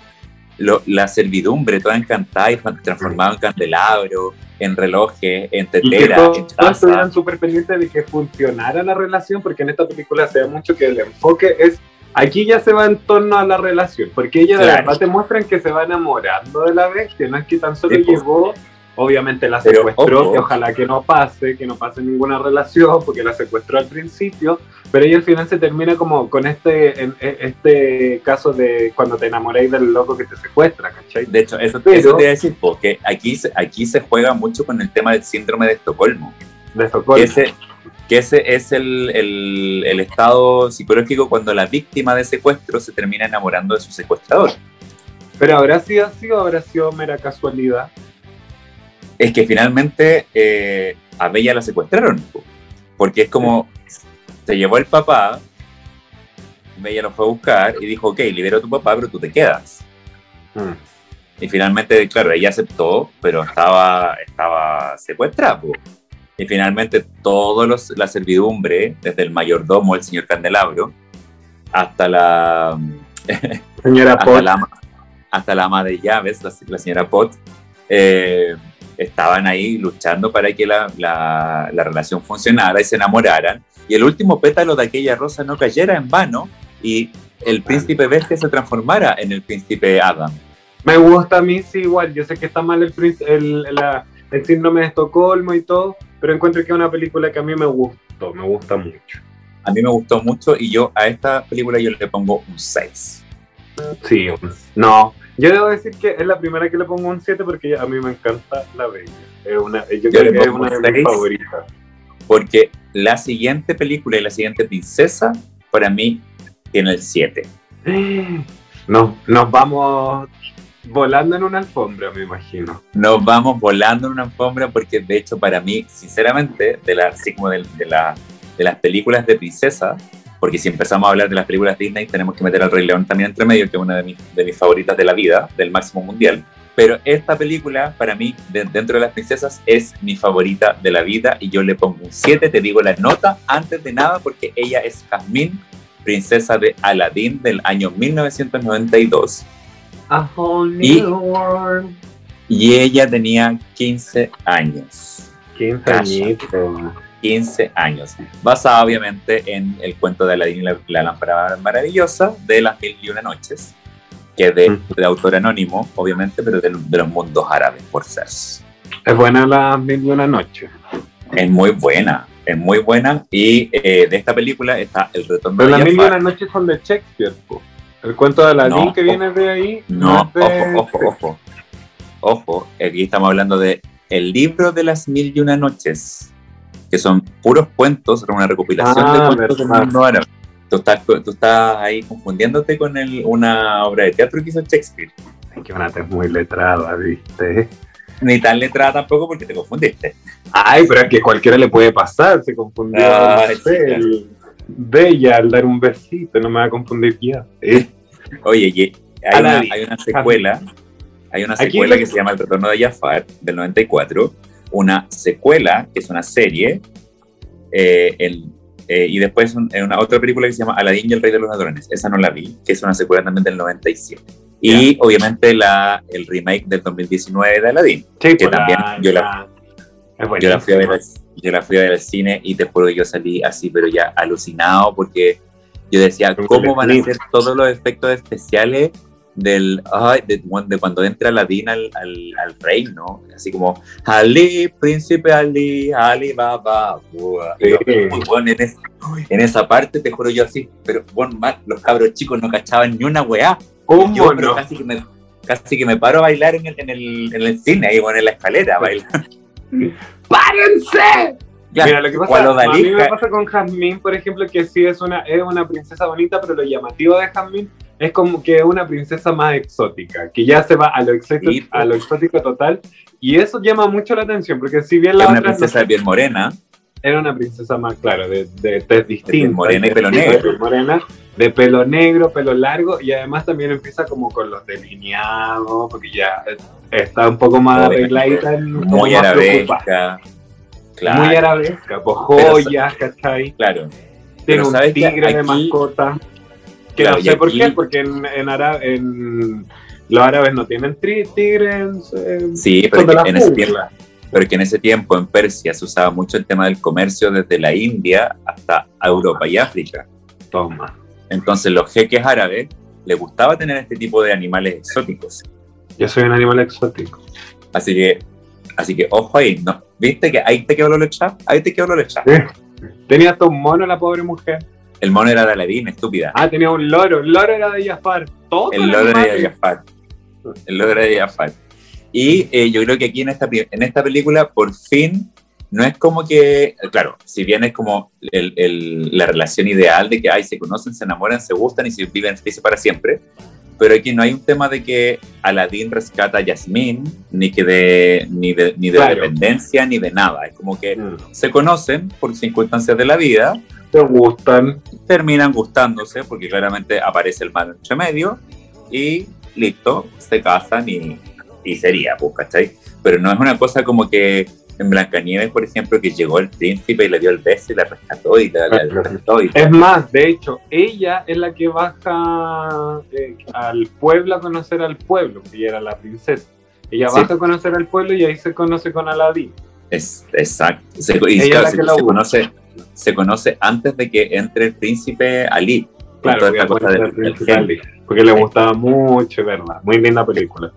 la servidumbre toda encantada y transformada en candelabro, en relojes, en tetera, en Todos estuvieran súper pendientes de que funcionara la relación, porque en esta película se ve mucho que el enfoque es aquí ya se va en torno a la relación, porque ella de verdad te muestran que se va enamorando de la bestia, no es que tan solo llegó Obviamente la secuestró, ojalá que no pase, que no pase ninguna relación, porque la secuestró al principio, pero ella al final se termina como con este, en, e, este caso de cuando te enamoráis del loco que te secuestra, ¿cachai? De hecho, eso, te iba a decir, porque aquí, aquí se juega mucho con el tema del síndrome de Estocolmo. De Estocolmo. Que ese, que ese es el, el, el estado psicológico cuando la víctima de secuestro se termina enamorando de su secuestrador. Pero habrá sido así o habrá sido mera casualidad es que finalmente eh, a Bella la secuestraron, porque es como, se llevó el papá, Bella lo fue a buscar y dijo, ok, libero a tu papá, pero tú te quedas. Mm. Y finalmente, claro, ella aceptó, pero estaba, estaba secuestrada. Y finalmente toda la servidumbre, desde el mayordomo, el señor Candelabro, hasta la señora hasta La, hasta la ama de llaves, la, señora Pot, eh, estaban ahí luchando para que la, la, relación funcionara y se enamoraran. Y el último pétalo de aquella rosa no cayera en vano y el príncipe bestia se transformara en el príncipe Adam. Me gusta a mí, sí, igual. Yo sé que está mal el, el, el síndrome de Estocolmo y todo, pero encuentro que es una película que a mí me gustó, me gusta mucho. A mí me gustó mucho y yo a esta película yo le pongo un 6. Sí, no, yo debo decir que es la primera que le pongo un 7 porque a mí me encanta La Bella. Es una, yo, creo que es una de mis favoritas. Porque la siguiente película y la siguiente princesa, para mí, tiene el 7. No, nos vamos volando en una alfombra, me imagino. Nos vamos volando en una alfombra porque, de hecho, para mí, sinceramente, de la, así como de, de, la, de las películas de princesa, porque si empezamos a hablar de las películas Disney, tenemos que meter al Rey León también entre medio, que es una de mis, de mis favoritas de la vida, del máximo mundial. Pero esta película, para mí, dentro de las princesas, es mi favorita de la vida y yo le pongo un 7, te digo la nota antes de nada, porque ella es Jasmine, princesa de Aladdin del año 1992. A whole new world. y ella tenía 15 años. 15 años. 15 años, basada obviamente en el cuento de Aladín y la, lámpara maravillosa de las mil y una noches, que es de, autor anónimo, obviamente, pero de, los mundos árabes, por ser. Es buena las mil y una noches. Es muy buena, es muy buena, y eh, de esta película está El retorno pero de las mil y una noches son de Shakespeare, el cuento de Aladín que viene de ahí. No, ojo, ojo, ojo. Ojo, aquí estamos hablando de El libro de las mil y una noches que son puros cuentos, una recopilación de ah, cuentos del mundo árabe. Tú estás, tú estás ahí confundiéndote con el, una obra de teatro que hizo Shakespeare. Ay, que una es muy letrada, ¿viste? Ni tan letrada tampoco porque te confundiste. Ay, pero es que cualquiera le puede pasar, se confundió. Ay, no sé, sí, claro. el- Bella al dar un besito, no me va a confundir ya. Eh, Oye, hay, una, hay una secuela, hay una secuela que se llama El Retorno de Jafar, del 94, una secuela, que es una serie, eh, el- eh, y después un- una otra película que se llama Aladdin y el Rey de los Ladrones, esa no la vi, que es una secuela también del 97. Y obviamente la, el remake del 2019 de Aladdin. sí, Que pues, también yo la- la- Es Yo la, fui a ver, yo la fui a ver al cine y te juro que yo salí así, pero ya alucinado porque yo decía, ¿cómo van a hacer todos los efectos especiales del, ay, de, de cuando entra Aladdin al, al, al reino? Así como, Ali, príncipe Ali, Ali Baba. Sí. bueno, en, es- en esa parte te juro yo así, pero bueno, los cabros chicos no cachaban ni una weá. Un Yo, pero mono. casi que me... Casi que me paro a bailar en el, en el, en el cine, ahí bueno, en la escalera, a bailar. ¡Párense! Claro, Mira, lo que pasa, a mí Dalí- me pasa con Jasmine, por ejemplo, que sí es una, es una princesa bonita, pero lo llamativo de Jasmine es como que es una princesa más exótica, que ya se va a lo exótico, Sí, pues. a lo exótico total, y eso llama mucho la atención, porque si bien la es una otra no princesa de piel morena, era una princesa más, claro, de, de tez distinta. morena y pelo negro. morena, de pelo negro, pelo largo, y además también empieza como con los delineados, porque ya está un poco más arregladita, muy arabesca. Claro, Muy arabesca, pues joyas, ¿cachai? claro. Tiene un tigre de mascota. Que Claro, no sé por qué, porque en, en, ara- en los árabes no tienen tigres. eh, Sí, pero que, en ese tiempo, pero que en ese tiempo en Persia se usaba mucho el tema del comercio desde la India hasta Europa y África. Toma. Entonces los jeques árabes les gustaba tener este tipo de animales exóticos. Yo soy un animal exótico. Así que, así que ojo ahí, ¿no? ¿Viste que ahí te quedó lo lechado? Ahí te quedó lo lechado. Tenía hasta un mono la pobre mujer. El mono era de Aladín, estúpida. Ah, tenía un loro. El loro era de Jafar. Todo El loro era de Jafar. El loro era de Jafar. Y eh, yo creo que aquí en esta, en esta película, por fin, no es como que, claro, si bien es como el- el- la relación ideal de que ay, se conocen, se enamoran, se gustan y se viven felices para siempre, pero aquí no hay un tema de que Aladdin rescata a Yasmín, ni, que de, ni de, ni de Claro. dependencia, ni de nada. Es como que Mm. se conocen por circunstancias de la vida, Te gustan. terminan gustándose porque claramente aparece el mal entre medio y listo, se casan y, y sería, pues, ¿cachai? Pero no es una cosa como que en Blancanieves, por ejemplo, que llegó el príncipe y le dio el beso y la rescató y la, la- la rescató y Es más, de hecho, ella es la que baja eh, al pueblo a conocer al pueblo, que ella era la princesa. Ella Sí. baja a conocer al pueblo y ahí se conoce con Aladín. es exacto. Se, y Ella claro, la se, se conoce, se conoce antes de que entre el príncipe Ali. Claro, porque, esta cosa del- le gustaba mucho, ¿verdad? Muy linda película.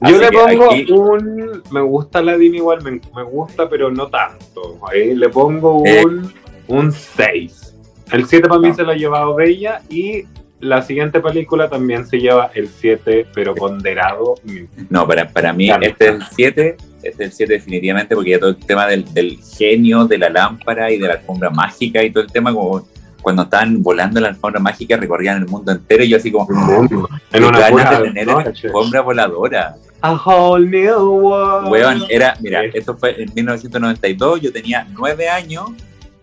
Así Yo le pongo aquí- un. Me gusta Aladdin igual, me, me gusta, pero no tanto. Ahí le pongo Eh. un, un 6. El 7 para mí se lo ha llevado Bella y la siguiente película también se lleva el 7, pero ponderado. No, para, para mí Claro. este es el 7, este es el 7 definitivamente, porque ya todo el tema del, del genio, de la lámpara y de la alfombra mágica y todo el tema, como cuando estaban volando en la alfombra mágica, recorrían el mundo entero y yo así como, En qué una ganas pura de tener noche. esa alfombra voladora. A whole new world. Weón, era, mira, Sí. esto fue en 1992, yo tenía 9 años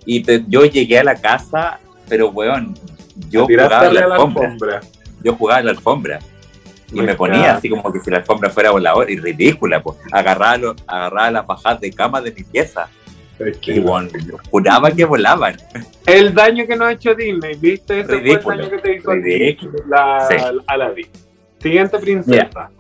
y te- yo llegué a la casa, pero weón, yo jugaba en la alfombra, alfombra. yo jugaba en la alfombra. Y me ponía así como que si la alfombra fuera voladora y ridícula, pues. Agarraba, agarraba las bajadas de cama de mi pieza. Y bueno, juraba que volaban. El daño que nos ha hecho Disney, ¿viste? Ese Ridículo, fue el daño que te hizo ridículo. la. Siguiente princesa.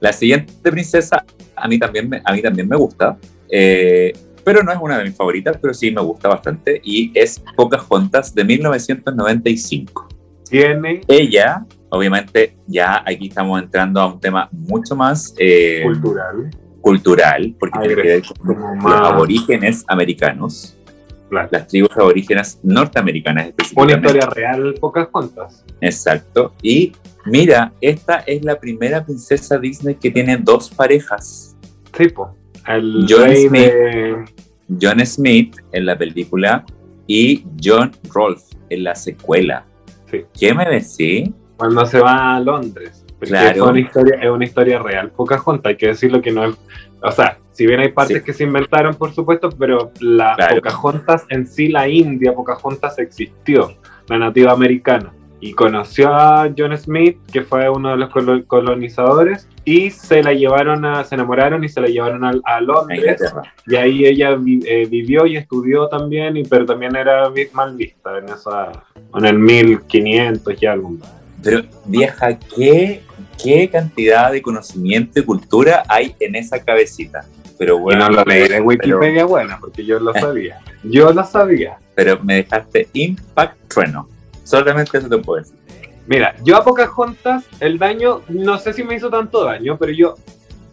La siguiente princesa a mí también me, a mí también me gusta, eh, pero no es una de mis favoritas, pero sí me gusta bastante y es Pocahontas de 1995. Tiene Ella, obviamente, ya aquí estamos entrando a un tema mucho más eh, cultural. cultural, porque tiene que ver con los aborígenes americanos, Claro. las tribus aborígenes norteamericanas Una específicamente. historia real, pocas cuantas. Exacto. Y mira, esta es la primera princesa Disney que tiene dos parejas. Sí, po. El John Smith. de... John Smith en la película y John Rolfe en la secuela. Sí. ¿Qué me decís? Cuando se va a Londres. Porque Claro. es, una historia, es una historia real. Pocahontas, hay que decirlo que no es. O sea, si bien hay partes Sí. que se inventaron, por supuesto, pero la Claro. Pocahontas en sí, la India, Pocahontas existió, la nativa americana. Y conoció a John Smith, que fue uno de los colo- colonizadores, y se la llevaron a, se enamoraron y se la llevaron a, a Londres. Y ahí ella vi- eh, vivió y estudió también, y, pero también era mal vista en esa, en el 1500 y algo. Pero, vieja, ¿qué, qué cantidad de conocimiento y cultura hay en esa cabecita? Pero Y bueno, no lo leí pero- Wikipedia, bueno, porque yo lo sabía. Yo lo sabía. pero me dejaste impact trueno. Solamente eso te puedo decir. Mira, yo a Pocahontas, el daño, no sé si me hizo tanto daño, pero yo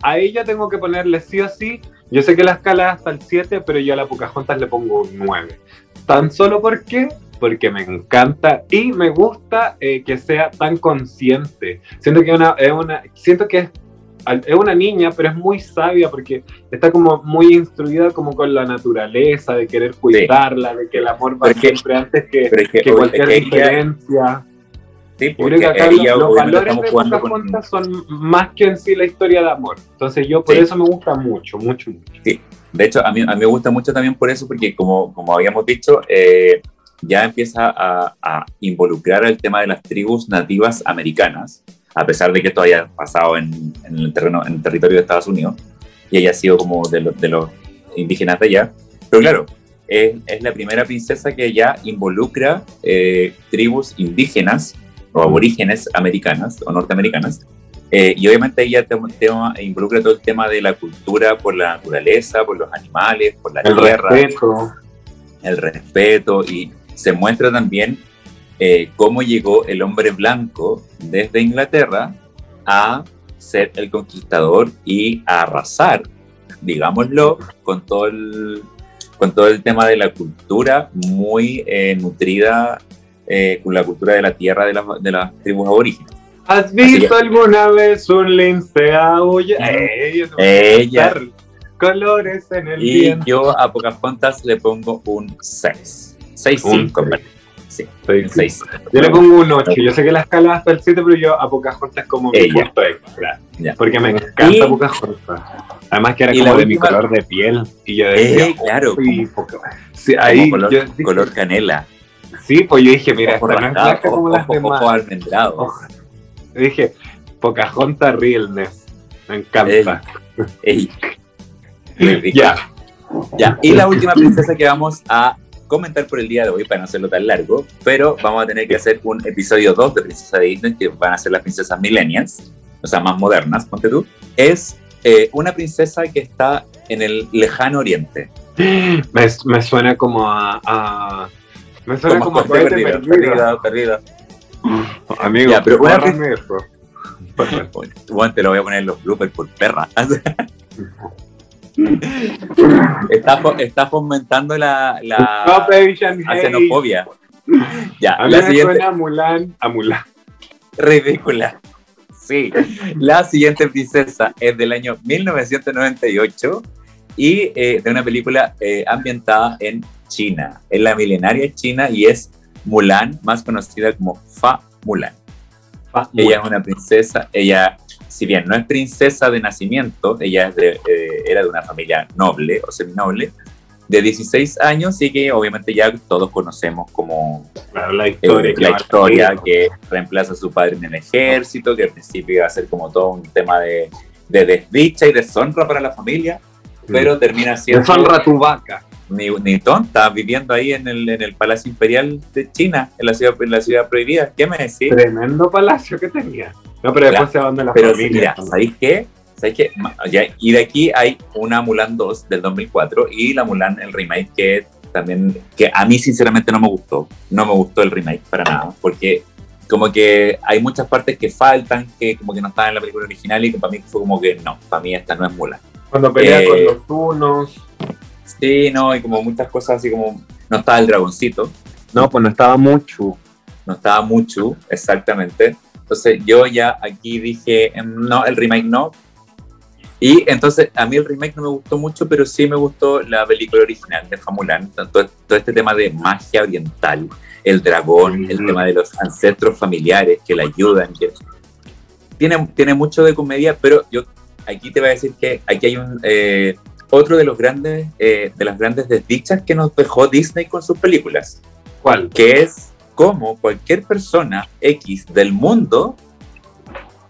a ella tengo que ponerle sí o sí. Yo sé que la escala es hasta el 7, pero yo a la Pocahontas le pongo un 9. Tan solo porque porque me encanta y me gusta eh, que sea tan consciente. Siento que una, una, siento que es, es una niña, pero es muy sabia porque está como muy instruida como con la naturaleza, de querer cuidarla, de que el amor va Pero es que- siempre antes que, es que, que cualquier es que diferencia. sí, porque creo que acá los, los valores de jugando con- Pocahontas son más que en sí la historia de amor. Entonces yo por Sí. eso me gusta mucho, mucho, mucho. De hecho, a mí, a mí me gusta mucho también por eso, porque como, como habíamos dicho, eh, ya empieza a, a involucrar el tema de las tribus nativas americanas, a pesar de que esto haya pasado en, en el terreno, en el territorio de Estados Unidos y haya sido como de, los- de los indígenas de allá. Pero claro, es, es la primera princesa que ya involucra eh, tribus indígenas o aborígenes americanas o norteamericanas eh, y obviamente ella te, te- involucra todo el tema de la cultura por la naturaleza, por los animales, por la El tierra, respeto. el respeto y se muestra también eh, cómo llegó el hombre blanco desde Inglaterra a ser el conquistador y a arrasar, digámoslo, con todo el, con todo el tema de la cultura muy eh, nutrida, eh, con la cultura de la tierra de, las- de las tribus aborígenes. ¿Has visto alguna vez un lince aullar? Ella. Ella. Colores en el Y viento. yo a Pocahontas le pongo un 6. 6, Un 5, seis. Sí, Soy- un 6. Yo le pongo un 8. Yo sé que la escala es hasta el 7, pero yo a Pocahontas como mi Ella. punto extra. Ya. Porque me encanta Y- Pocahontas. Además que era como de mi color de piel. Y yo decía, Eh, claro, "Uy, como, Poca-". Sí, ahí color, yo canela. Sí, pues yo dije, mira, esta no es blanca como las demás. ojo. Ojo. Dije, Pocahontas Realness. Me encanta. Ey. Rico. Ya. Ya, Y la última princesa que vamos a comentar por el día de hoy, para no hacerlo tan largo, pero vamos a tener que hacer un episodio 2 de Princesa de Disney, que van a ser las princesas millennials, o sea, más modernas, ponte tú. Es eh, una princesa que está en el lejano oriente. Me, me suena como a. a- me suena como, a Como perdida, perdido. perdida, perdida. Amigo, Ya, pero una. Bueno, te lo voy a poner en los bloopers por perra. está, está fomentando la, la hate. xenofobia. Ya, A la siguiente. suena a Mulan. A Mulan. Ridícula. Sí, la siguiente princesa es del año 1998 y eh, de una película eh, ambientada en China, en la milenaria China y es Mulan, más conocida como Fa Mulan. Ella es una princesa, ella, si bien no es princesa de nacimiento, ella es de, eh, era de una familia noble o seminoble, de 16 años y que obviamente ya todos conocemos como Claro, la eh, historia. la que historia que reemplaza a su padre en el ejército, que al principio iba a ser como todo un tema de, de desdicha y deshonra para la familia, pero termina siendo Deshonra tu vaca. ni, ni tonta viviendo ahí en el, en el Palacio Imperial de China, en la ciudad, en la ciudad prohibida. ¿Qué me decís? Tremendo palacio que tenía. No, pero después Claro, se abandona la Pero sí, familia. mira, ¿sabéis qué? ¿Sabéis qué? Y de aquí hay una Mulan 2 del 2004 y la Mulan, el remake, que también, que a mí sinceramente no me gustó. No me gustó el remake para nada, porque como que hay muchas partes que faltan, que como que no estaban en la película original y que para mí fue como que no, para mí esta no es Mulan. Cuando pelea Eh, con los unos. Sí, no, y como muchas cosas así como, no estaba el dragoncito, No, pues no estaba mucho. no estaba mucho, exactamente. Entonces yo ya aquí dije, em, no, el remake no. Y entonces a mí el remake no me gustó mucho, pero sí me gustó la película original de Famulan, todo, todo este tema de magia oriental, el dragón, el tema de los ancestros familiares que la ayudan. Que... Tiene, tiene mucho de comedia, pero yo aquí te voy a decir que aquí hay un eh, otro de los grandes eh, de las grandes desdichas que nos dejó Disney con sus películas. ¿Cuál? Que es como cualquier persona X del mundo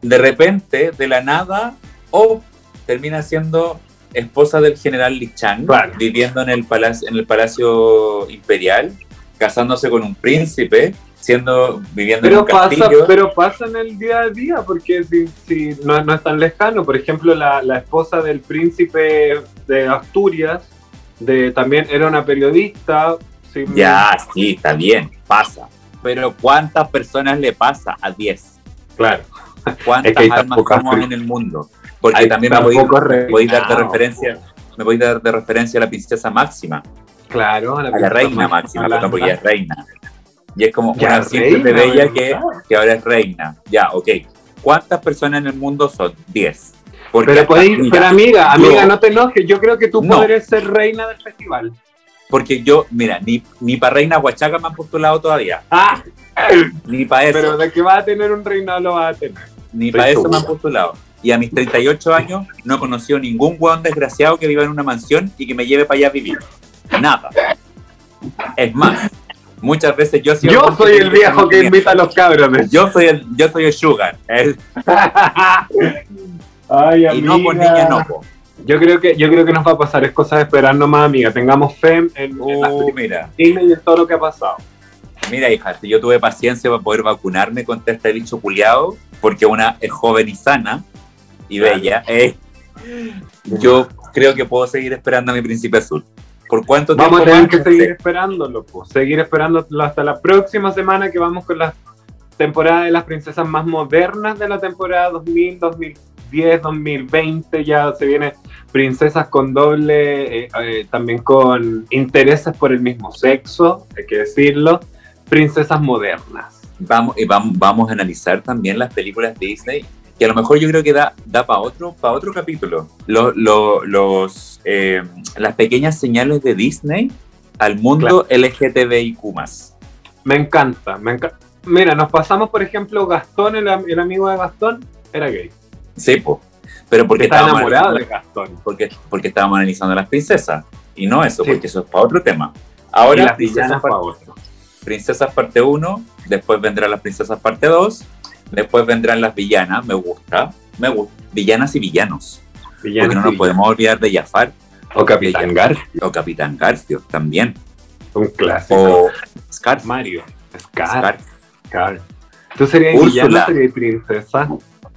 de repente, de la nada, o termina siendo esposa del general Li Chang, Claro. viviendo en el, palacio, en el palacio imperial, casándose con un príncipe, siendo, viviendo en Pero un pasa, castillo. pero pasa en el día a día, porque si, si no, no es tan lejano. Por ejemplo, la, la esposa del príncipe de Asturias, de, también era una periodista. Ya, sí, está bien, pasa. Pero ¿cuántas personas le pasa a 10? Claro. ¿Cuántas Es que almas somos en el mundo? Porque Hay también me voy a dar de referencia, me voy a dar de referencia a la princesa Máxima. Claro, a la princesa reina máxima, perdón, porque ella es reina. Y es como una simple bella que, que ahora es reina. Ya, ok. ¿Cuántas personas en el mundo son? 10. Porque Pero, podéis- mira, pero amiga, amiga, yo- no te enojes. Yo creo que tú No. podrías ser reina del festival. Porque yo, mira, ni, ni para reina Huachaca me han postulado todavía. Ah, Ni para eso. pero de que vas a tener un reinado lo vas a tener. ni para eso me han postulado. Y a mis 38 años no he conocido ningún hueón desgraciado que viva en una mansión y que me lleve para allá a vivir. Nada. Es más, muchas veces yo sido Yo soy el viejo que invita a los cabros. ¿ves? Yo soy el, yo soy el sugar. el- Ay, y no por amiga. niña no, po. Yo creo que yo creo que nos va a pasar, es cosa de esperar nomás, amiga. Tengamos fe en, en Uh, mira, y en todo lo que ha pasado. mira, hija, si yo tuve paciencia para poder vacunarme contra este bicho culiado, porque una es joven y sana y Claro. bella, eh, yo creo que puedo seguir esperando a mi príncipe azul. ¿Por cuánto tiempo Vamos a tener que seguir esperándolo, pues. Seguir esperándolo hasta la próxima semana que vamos con la temporada de las princesas más modernas de la temporada 2000, 2010, 2020. Ya se vienen princesas con doble, eh, eh, también con intereses por el mismo sexo, hay que decirlo. Princesas modernas. Vamos, y vamos, vamos a analizar también las películas de Disney, que a lo mejor yo creo que da, da para otro, pa otro capítulo. Lo- lo- los, eh, las pequeñas señales de Disney al mundo LGTBIQ. Me encanta, me encanta. Mira, nos pasamos, por ejemplo, Gastón, el, el amigo de Gastón, era gay. Sí, po. Pero porque Está estábamos enamorado de analizando- Gastón. porque, porque estábamos analizando a las princesas. Y no eso, Sí. porque eso es para otro tema. Y Ahora, las princesas, villanas par- pa' otro. princesas parte 1, después vendrán las princesas parte 2, después vendrán las villanas, me gusta, me gusta, villanas y villanos. Villanas porque no nos podemos olvidar de Jafar O Capitán Gar, o Capitán Garfio también. un clásico. O Scarf. Mario, Scar, Scar. Scar. ¿Tú serías Úrsula. villano serías princesa?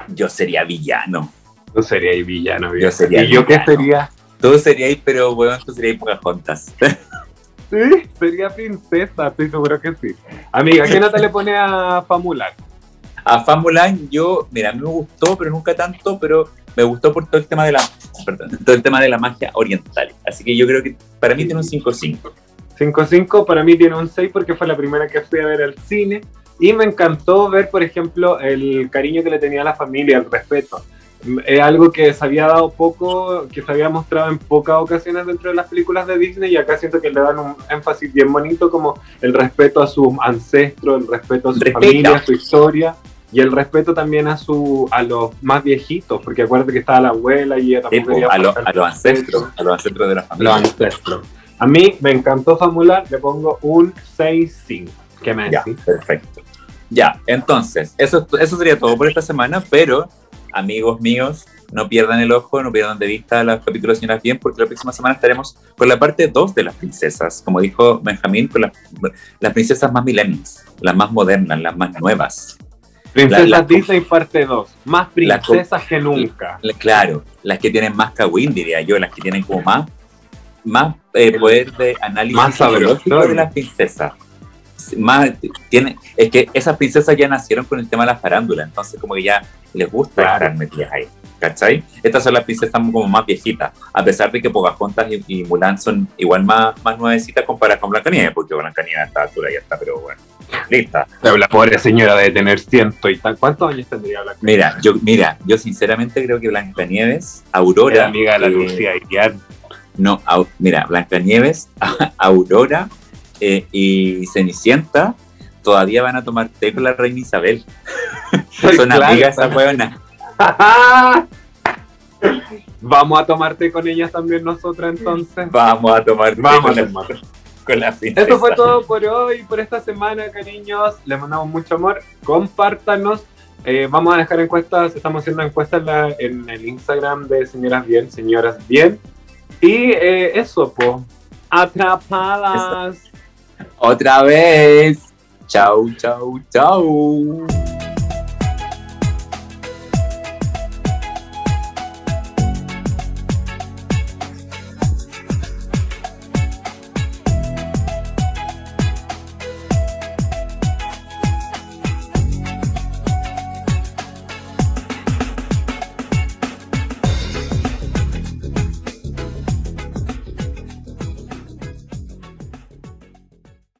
Yo sería villano. Tú serías villano, Yo viejo. sería ¿Y yo qué villano. sería? Tú serías, pero weón, tú serías Pocahontas. Sí, sería princesa, estoy seguro que sí. Amiga, ¿qué nota le pone a Famular? A Fan Mulan, yo, mira, a mí me gustó, pero nunca tanto, pero me gustó por todo el tema de la, perdón, todo el tema de la magia oriental. Así que yo creo que para mí tiene un 5-5. 5-5 para mí tiene un 6 porque fue la primera que fui a ver al cine y me encantó ver, por ejemplo, el cariño que le tenía a la familia, el respeto. Es algo que se había dado poco, que se había mostrado en pocas ocasiones dentro de las películas de Disney y acá siento que le dan un énfasis bien bonito como el respeto a sus ancestros, el respeto a su Respeta. familia, a su historia y el respeto también a su a los más viejitos, porque acuérdate que estaba la abuela y ella Sí, a, lo- a los ancestros, a los ancestros de la los familia. ancestros. A mí me encantó Famular, le pongo un 6-5. ¿Qué me Ya, decís? perfecto. Ya, entonces, eso, eso sería todo por esta semana, pero amigos míos, no pierdan el ojo, no pierdan de vista los capítulos de Señoras Bien, porque la próxima semana estaremos con la parte 2 de las princesas, como dijo Benjamín, con las, las princesas más millennials, las más modernas, las más nuevas. Princesa la- Disney parte 2. Más princesas que nunca. La- Claro, las que tienen más kawin, diría yo, las que tienen como más, más eh, poder de análisis más sabrosón. de las princesas. Más, tiene, es que esas princesas ya nacieron con el tema de la farándula, entonces como que ya les gusta Claro. estar metidas ahí, ¿cachai? Estas son las princesas como más viejitas, a pesar de que Pocahontas y, y Mulan son igual más, más nuevecitas comparadas con Blancanieves, porque Blancanieves a esta altura ya está, pero bueno. lista. La pobre señora debe tener ciento y tal. ¿Cuántos años tendría Blanca Mira, yo, mira, yo sinceramente creo que Blancanieves, Aurora. Era amiga de la eh, Lucía Iriar. No, au- mira, Blancanieves, Aurora eh, y Cenicienta todavía van a tomar té con la reina Isabel. Son Claro, amigas esas hueonas. Vamos a tomarte con ellas también nosotras entonces. Vamos a tomar Vamos con, a la, con. Eso fue todo por hoy, por esta semana, cariños. Les mandamos mucho amor. Compártanos. Eh, vamos a dejar encuestas. Estamos haciendo encuestas en, la- en el Instagram de Señoras Bien, Señoras Bien. Y eh, eso, pues. Atrapadas. Otra vez. Chau, chau, chau.